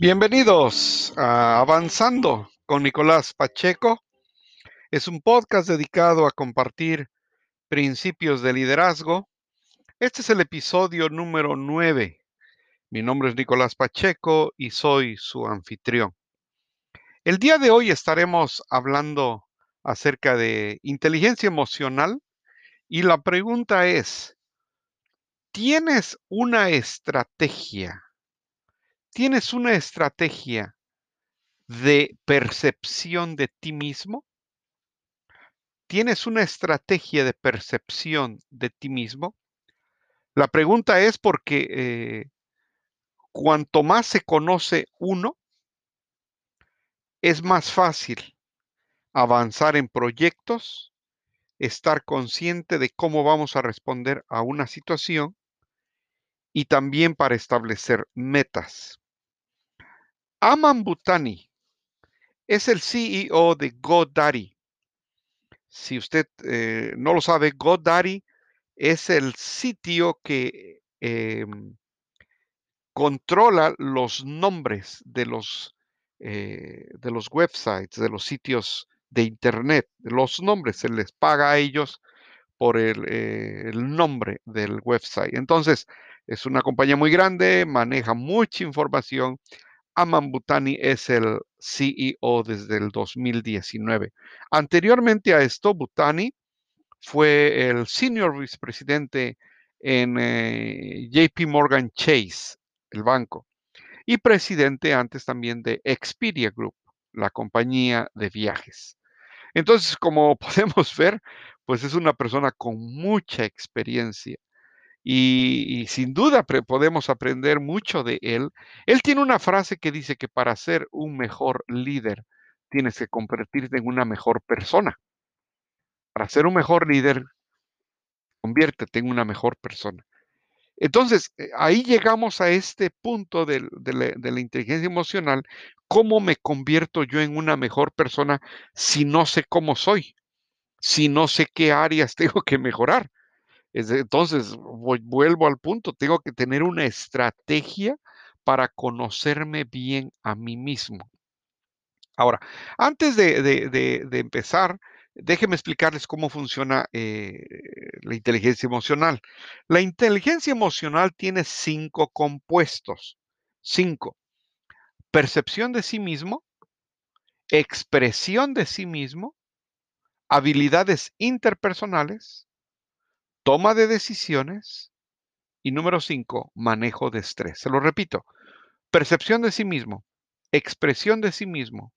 Bienvenidos a Avanzando con Nicolás Pacheco. Es un podcast dedicado a compartir principios de liderazgo. Este es el episodio número 9. Mi nombre es Nicolás Pacheco y soy su anfitrión. El día de hoy estaremos hablando acerca de inteligencia emocional y la pregunta es, ¿tienes una estrategia ¿Tienes una estrategia de percepción de ti mismo? ¿Tienes una estrategia de percepción de ti mismo? La pregunta es porque eh, cuanto más se conoce uno, es más fácil avanzar en proyectos, estar consciente de cómo vamos a responder a una situación y también para establecer metas. Aman Butani es el CEO de GoDaddy. Si usted eh, no lo sabe, GoDaddy es el sitio que em, controla los nombres de los, eh, de los websites, de los sitios de Internet. Los nombres se les paga a ellos por el, eh, el nombre del website. Entonces, es una compañía muy grande, maneja mucha información Aman Butani es el CEO desde el 2019. Anteriormente a esto, Butani fue el senior vicepresidente en eh, JP Morgan Chase, el banco, y presidente antes también de Expedia Group, la compañía de viajes. Entonces, como podemos ver, pues es una persona con mucha experiencia y, sin duda podemos aprender mucho de él. Él tiene una frase que dice que para ser un mejor líder tienes que convertirte en una mejor persona. Para ser un mejor líder, conviértete en una mejor persona. Entonces, eh, ahí llegamos a este punto de, de, la, inteligencia emocional. ¿Cómo me convierto yo en una mejor persona si no sé cómo soy? Si no sé qué áreas tengo que mejorar. Entonces, vuelvo al punto, tengo que tener una estrategia para conocerme bien a mí mismo. Ahora, antes de, empezar, déjenme explicarles cómo funciona eh, la inteligencia emocional. La inteligencia emocional tiene cinco compuestos. Cinco. Percepción de sí mismo, expresión de sí mismo, habilidades interpersonales, toma de decisiones y número cinco, manejo de estrés. Se lo repito, percepción de sí mismo, expresión de sí mismo,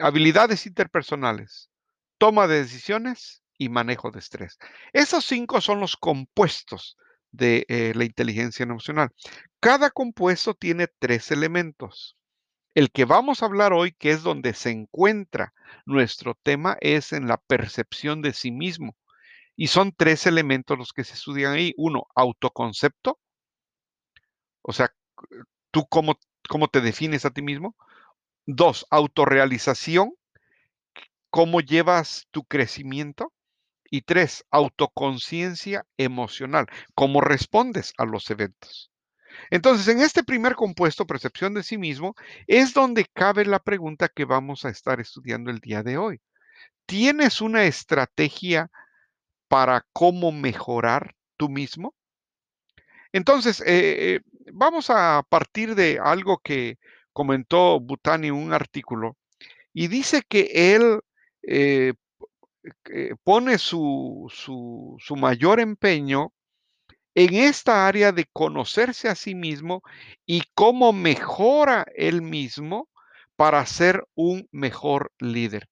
habilidades interpersonales, toma de decisiones y manejo de estrés. Esos cinco son los compuestos de eh, la inteligencia emocional. Cada compuesto tiene tres elementos. El que vamos a hablar hoy, que es donde se encuentra nuestro tema, es en la percepción de sí mismo. Y son tres elementos los que se estudian ahí. Uno, autoconcepto. O sea, tú cómo, cómo te defines a ti mismo. Dos, autorrealización. Cómo llevas tu crecimiento. Y tres, autoconciencia emocional. Cómo respondes a los eventos. Entonces, en este primer compuesto, percepción de sí mismo, es donde cabe la pregunta que vamos a estar estudiando el día de hoy. ¿Tienes una estrategia para cómo mejorar tú mismo? Entonces, eh, eh, vamos a partir de algo que comentó Butani en un artículo y dice que él eh, pone su, su, mayor empeño en esta área de conocerse a sí mismo y cómo mejora él mismo para ser un mejor líder.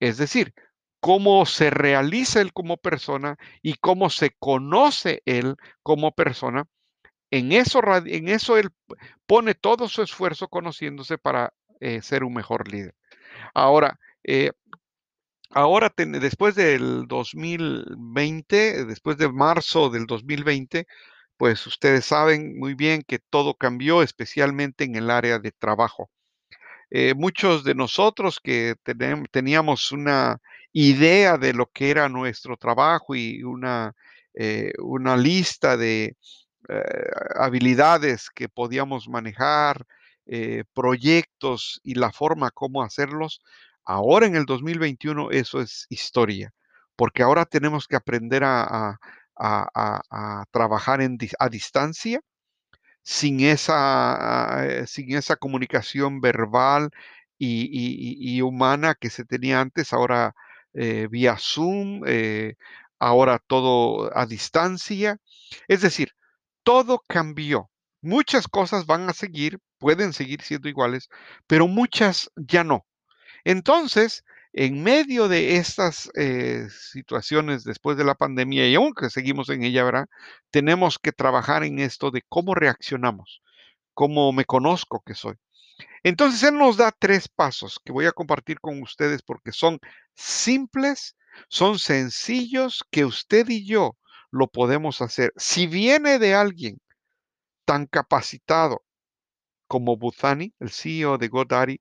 Es decir, cómo se realiza él como persona y cómo se conoce él como persona. En eso, en eso él pone todo su esfuerzo conociéndose para eh, ser un mejor líder. Ahora, eh, ahora después del 2020, después de marzo del 2020, pues ustedes saben muy bien que todo cambió, especialmente en el área de trabajo. Eh, muchos de nosotros que teníamos una idea de lo que era nuestro trabajo y una, eh, una lista de eh, habilidades que podíamos manejar, eh, proyectos y la forma como hacerlos, ahora en el 2021 eso es historia, porque ahora tenemos que aprender a, a- a- a- trabajar en a distancia sin esa, sin esa comunicación verbal y- y- y humana que se tenía antes, ahora eh, vía Zoom, eh, ahora todo a distancia. Es decir, todo cambió. Muchas cosas van a seguir, pueden seguir siendo iguales, pero muchas ya no. Entonces, en medio de estas eh, situaciones después de la pandemia, y aunque seguimos en ella, ¿verdad? Tenemos que trabajar en esto de cómo reaccionamos, cómo me conozco que soy. Entonces, Él nos da tres pasos que voy a compartir con ustedes porque son simples, son sencillos, que usted y yo lo podemos hacer. Si viene de alguien tan capacitado como Buthani, el CEO de GoDaddy,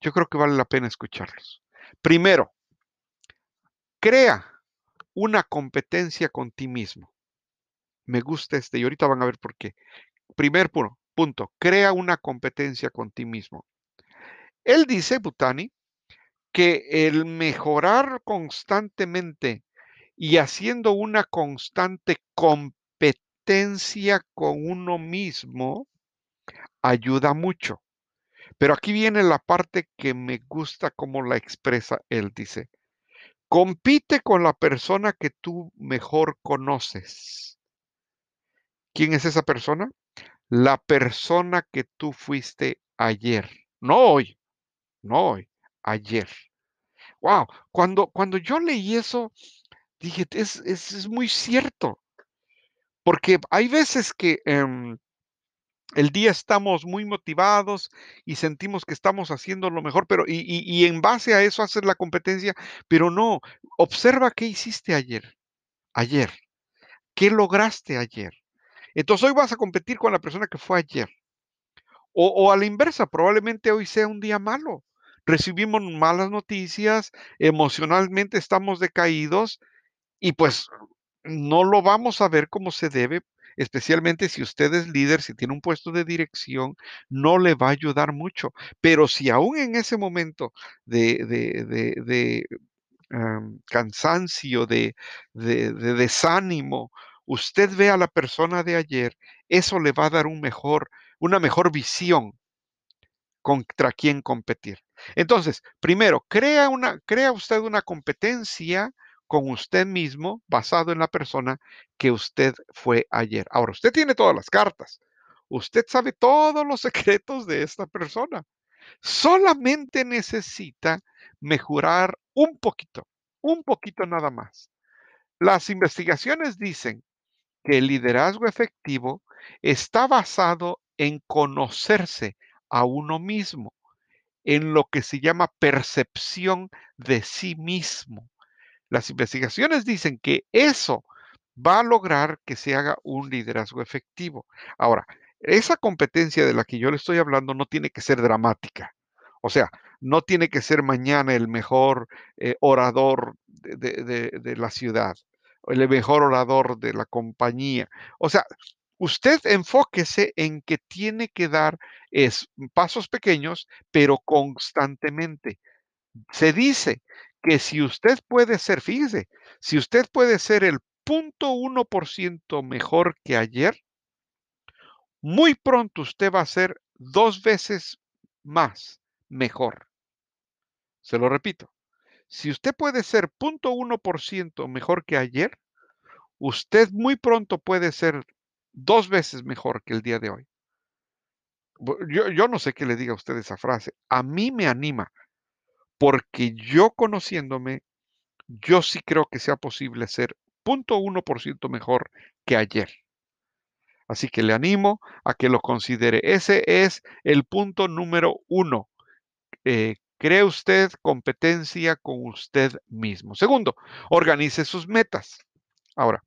yo creo que vale la pena escucharlos. Primero, crea una competencia con ti mismo. Me gusta este y ahorita van a ver por qué. Primer punto, punto, crea una competencia con ti mismo. Él dice, Butani, que el mejorar constantemente y haciendo una constante competencia con uno mismo ayuda mucho. Pero aquí viene la parte que me gusta cómo la expresa él, dice. Compite con la persona que tú mejor conoces. ¿Quién es esa persona? La persona que tú fuiste ayer. No hoy, no hoy, ayer. Wow, cuando, cuando yo leí eso, dije, es, es, es muy cierto, porque hay veces que em, el día estamos muy motivados y sentimos que estamos haciendo lo mejor, pero y, y- y en base a eso hacer la competencia, pero no, observa qué hiciste ayer, ayer, qué lograste ayer. Entonces hoy vas a competir con la persona que fue ayer. O, o a la inversa, probablemente hoy sea un día malo. Recibimos malas noticias, emocionalmente estamos decaídos y pues no lo vamos a ver como se debe, especialmente si usted es líder, si tiene un puesto de dirección, no le va a ayudar mucho. Pero si aún en ese momento de, de, de, de, cansancio, de desánimo, usted ve a la persona de ayer, eso le va a dar un mejor, una mejor visión contra quién competir. Entonces, primero, crea, crea usted una competencia con usted mismo basado en la persona que usted fue ayer. Ahora, usted tiene todas las cartas. Usted sabe todos los secretos de esta persona. Solamente necesita mejorar un poquito, un poquito nada más. Las investigaciones dicen que el liderazgo efectivo está basado en conocerse a uno mismo en lo que se llama percepción de sí mismo. Las investigaciones dicen que eso va a lograr que se haga un liderazgo efectivo. Ahora, esa competencia de la que yo le estoy hablando no tiene que ser dramática. O sea, no tiene que ser mañana el mejor eh, orador de, la ciudad, el mejor orador de la compañía. O sea, usted enfóquese en que tiene que dar es, pasos pequeños, pero constantemente. Se dice que si usted puede ser, fíjese, si usted puede ser el punto uno por ciento mejor que ayer, muy pronto usted va a ser dos veces más mejor. Se lo repito. Si usted puede ser punto uno por ciento mejor que ayer, usted muy pronto puede ser dos veces mejor que el día de hoy. Yo no sé qué le diga a usted esa frase. A mí me anima porque yo conociéndome Yo sí creo que sea posible ser 0.1% mejor que ayer. Así que le animo a que lo considere. Ese es el punto número uno. Eh, cree usted competencia con usted mismo. Segundo, organice sus metas. Ahora,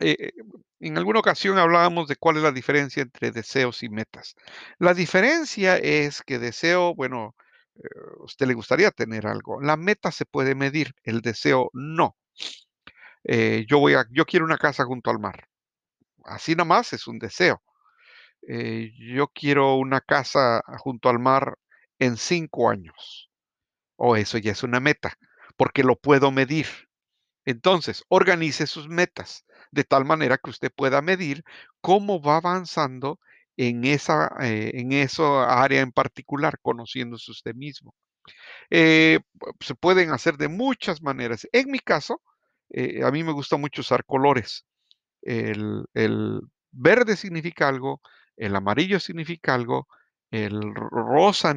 eh, eh, en alguna ocasión hablábamos de cuál es la diferencia entre deseos y metas. La diferencia es que deseo, bueno, eh, a usted le gustaría tener algo. La meta se puede medir, el deseo no. Eh, yo voy a, yo quiero una casa junto al mar. Así nomás es un deseo. eh, yo quiero una casa junto al mar en 5 años. O eso ya es una meta, porque lo puedo medir. Entonces, organice sus metas de tal manera que usted pueda medir cómo va avanzando en esa, eh, en área en particular, conociéndose usted mismo. Eh, se pueden hacer de muchas maneras. En mi caso, eh, a mí me gusta mucho usar colores. El, el verde significa algo, el amarillo significa algo, el rosa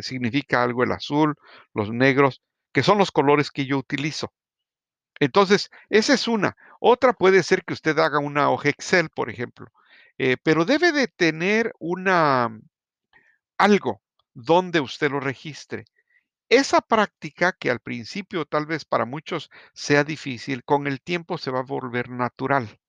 significa algo, el azul, los negros, que son los colores que yo utilizo. Entonces, esa es una. Otra puede ser que usted haga una hoja Excel, por ejemplo, eh, pero debe de tener una, algo donde usted lo registre. Esa práctica que al principio tal vez para muchos sea difícil, con el tiempo se va a volver natural.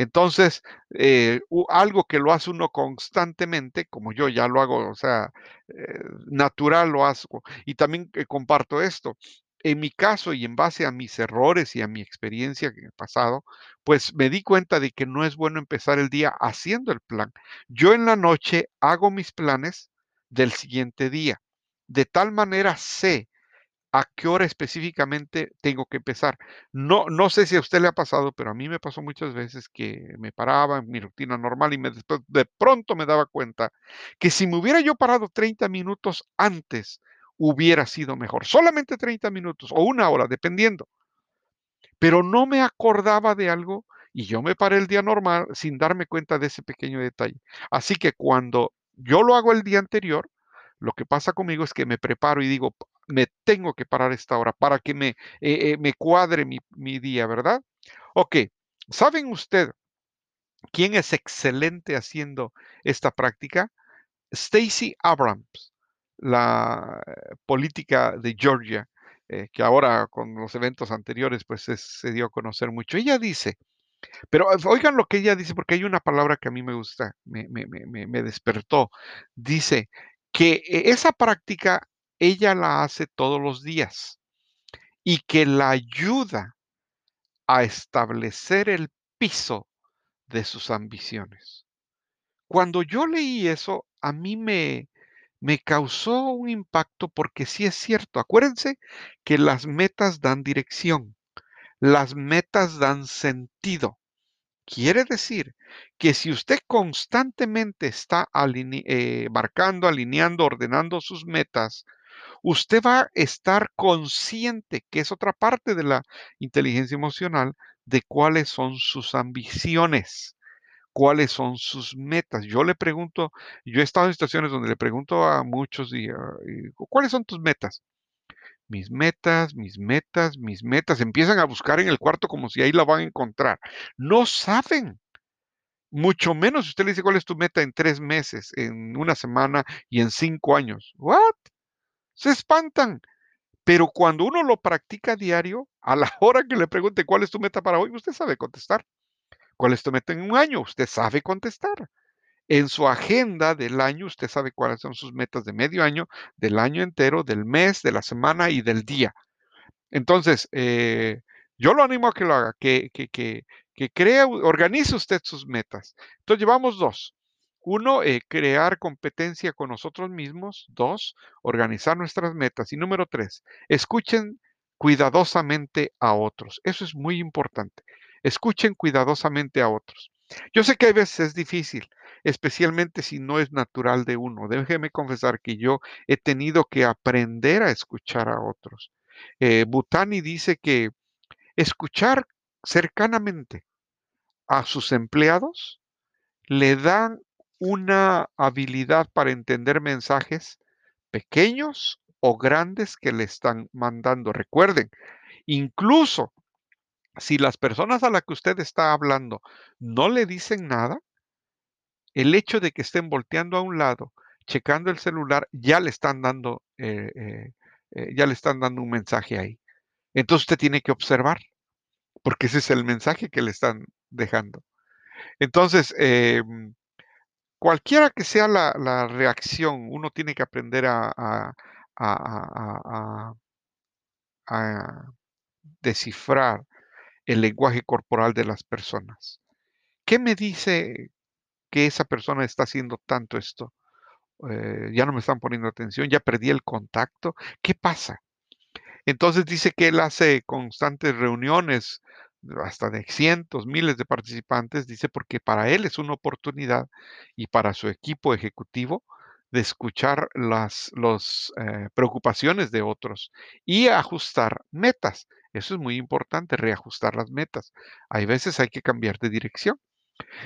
Entonces, eh, algo que lo hace uno constantemente, como yo ya lo hago, o sea, eh, natural lo hago. Y también eh, comparto esto. En mi caso y en base a mis errores y a mi experiencia en el pasado, pues me di cuenta de que no es bueno empezar el día haciendo el plan. Yo en la noche hago mis planes del siguiente día. De tal manera sé a qué hora específicamente tengo que empezar. No, no sé si a usted le ha pasado, pero a mí me pasó muchas veces que me paraba en mi rutina normal y me, de pronto me daba cuenta que si me hubiera yo parado 30 minutos antes, hubiera sido mejor. Solamente 30 minutos o una hora, dependiendo pero no me acordaba de algo y yo me paré el día normal sin darme cuenta de ese pequeño detalle. Así que cuando yo lo hago el día anterior, lo que pasa conmigo es que me preparo y digo, "P- me tengo que parar esta hora para que me, eh, eh, me cuadre mi, mi día, ¿verdad? Ok, ¿saben usted quién es excelente haciendo esta práctica? Stacey Abrams, la eh, política de Georgia, que ahora con los eventos anteriores pues es- se dio a conocer mucho. Ella dice, pero oigan lo que ella dice, porque hay una palabra que a mí me gusta, me, me- me- me- despertó. Dice que esa práctica ella la hace todos los días y que la ayuda a establecer el piso de sus ambiciones. Cuando yo leí eso, a mí me, me causó un impacto porque sí es cierto. Acuérdense que las metas dan dirección, las metas dan sentido. Quiere decir que si usted constantemente está eh, marcando, alineando, ordenando sus metas, usted va a estar consciente, que es otra parte de la inteligencia emocional, de cuáles son sus ambiciones cuáles son sus metas. Yo le pregunto, yo he estado en situaciones donde le pregunto a muchos ah, ¿cuáles son tus metas? Mis metas, mis metas, mis metas. Empiezan a buscar en el cuarto como si ahí la van a encontrar. No saben, mucho menos si usted le dice cuál es tu meta en tres meses, en una semana y en cinco años. ¿What? Se espantan. Pero cuando uno lo practica diario, a la hora que le pregunte cuál es tu meta para hoy, usted sabe contestar. ¿Cuál es tu meta en un año? Usted sabe contestar. En su agenda del año, usted sabe cuáles son sus metas de medio año, del año entero, del mes, de la semana y del día. Entonces, eh, yo lo animo a que lo haga, que, que, que, que crea, organice usted sus metas. Entonces, llevamos dos. Uno, eh, crear competencia con nosotros mismos. Dos, organizar nuestras metas. Y número tres, escuchen cuidadosamente a otros. Eso es muy importante. Escuchen cuidadosamente a otros. Yo sé que a veces es difícil, especialmente si no es natural de uno. Déjeme confesar que yo he tenido que aprender a escuchar a otros. Eh, Butani dice que escuchar cercanamente a sus empleados le dan una habilidad para entender mensajes pequeños o grandes que le están mandando. Recuerden, incluso si las personas a las que usted está hablando no le dicen nada, el hecho de que estén volteando a un lado, checando el celular, ya le están dando, eh, eh, eh, ya le están dando un mensaje ahí. Entonces usted tiene que observar, porque ese es el mensaje que le están dejando. Entonces, em, cualquiera que sea la, reacción, uno tiene que aprender a, descifrar el lenguaje corporal de las personas. ¿Qué me dice? qué esa persona está haciendo tanto esto? Eh, ya no me están poniendo atención, ya perdí el contacto. ¿Qué pasa? Entonces dice que él hace constantes reuniones, hasta de cientos, miles de participantes, dice, porque para él es una oportunidad y para su equipo ejecutivo de escuchar las eh, preocupaciones de otros y ajustar metas. Eso es muy importante, reajustar las metas. Hay veces hay que cambiar de dirección.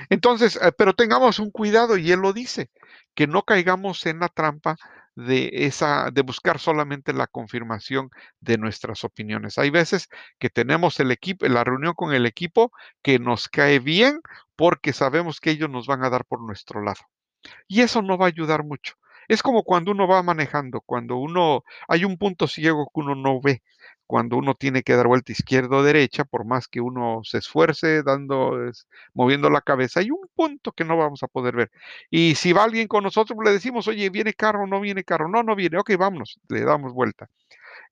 Entonces, eh, pero tengamos un cuidado y él lo dice, que no caigamos en la trampa de esa de buscar solamente la confirmación de nuestras opiniones. Hay veces que tenemos el equipo la reunión con el equipo que nos cae bien porque sabemos que ellos nos van a dar por nuestro lado. Y eso no va a ayudar mucho. Es como cuando uno va manejando, cuando uno hay un punto ciego que uno no ve, cuando uno tiene que dar vuelta izquierda o derecha, por más que uno se esfuerce dando, moviendo la cabeza, hay un punto que no vamos a poder ver. Y si va alguien con nosotros, le decimos, oye, ¿viene carro o no viene carro? No, no viene, ok, vámonos, le damos vuelta.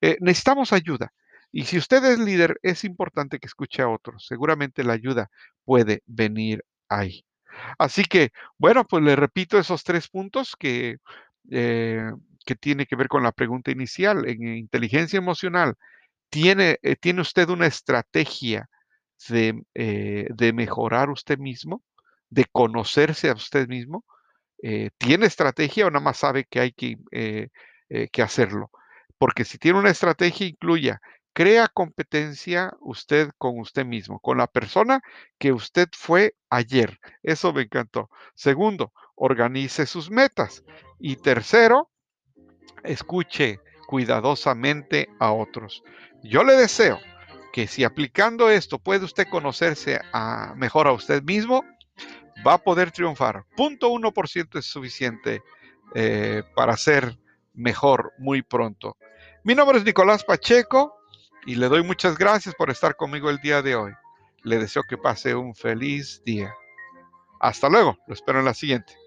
Eh, necesitamos ayuda. Y si usted es líder, es importante que escuche a otros. Seguramente la ayuda puede venir ahí. Así que, bueno, pues le repito esos tres puntos que, eh, que tiene que ver con la pregunta inicial. En inteligencia emocional, ¿tiene, eh, ¿tiene usted una estrategia de, eh, de, mejorar usted mismo, de conocerse a usted mismo? ¿Tiene estrategia o nada más sabe que hay que, que hacerlo? Porque si tiene una estrategia, incluya Crea competencia usted con usted mismo, con la persona que usted fue ayer. Eso me encantó. Segundo, organice sus metas. Y tercero, escuche cuidadosamente a otros. Yo le deseo que si aplicando esto puede usted conocerse a, mejor a usted mismo, va a poder triunfar. Punto 1% es suficiente eh, para ser mejor muy pronto. Mi nombre es Nicolás Pacheco y le doy muchas gracias por estar conmigo el día de hoy. Le deseo que pase un feliz día. Hasta luego, lo espero en la siguiente.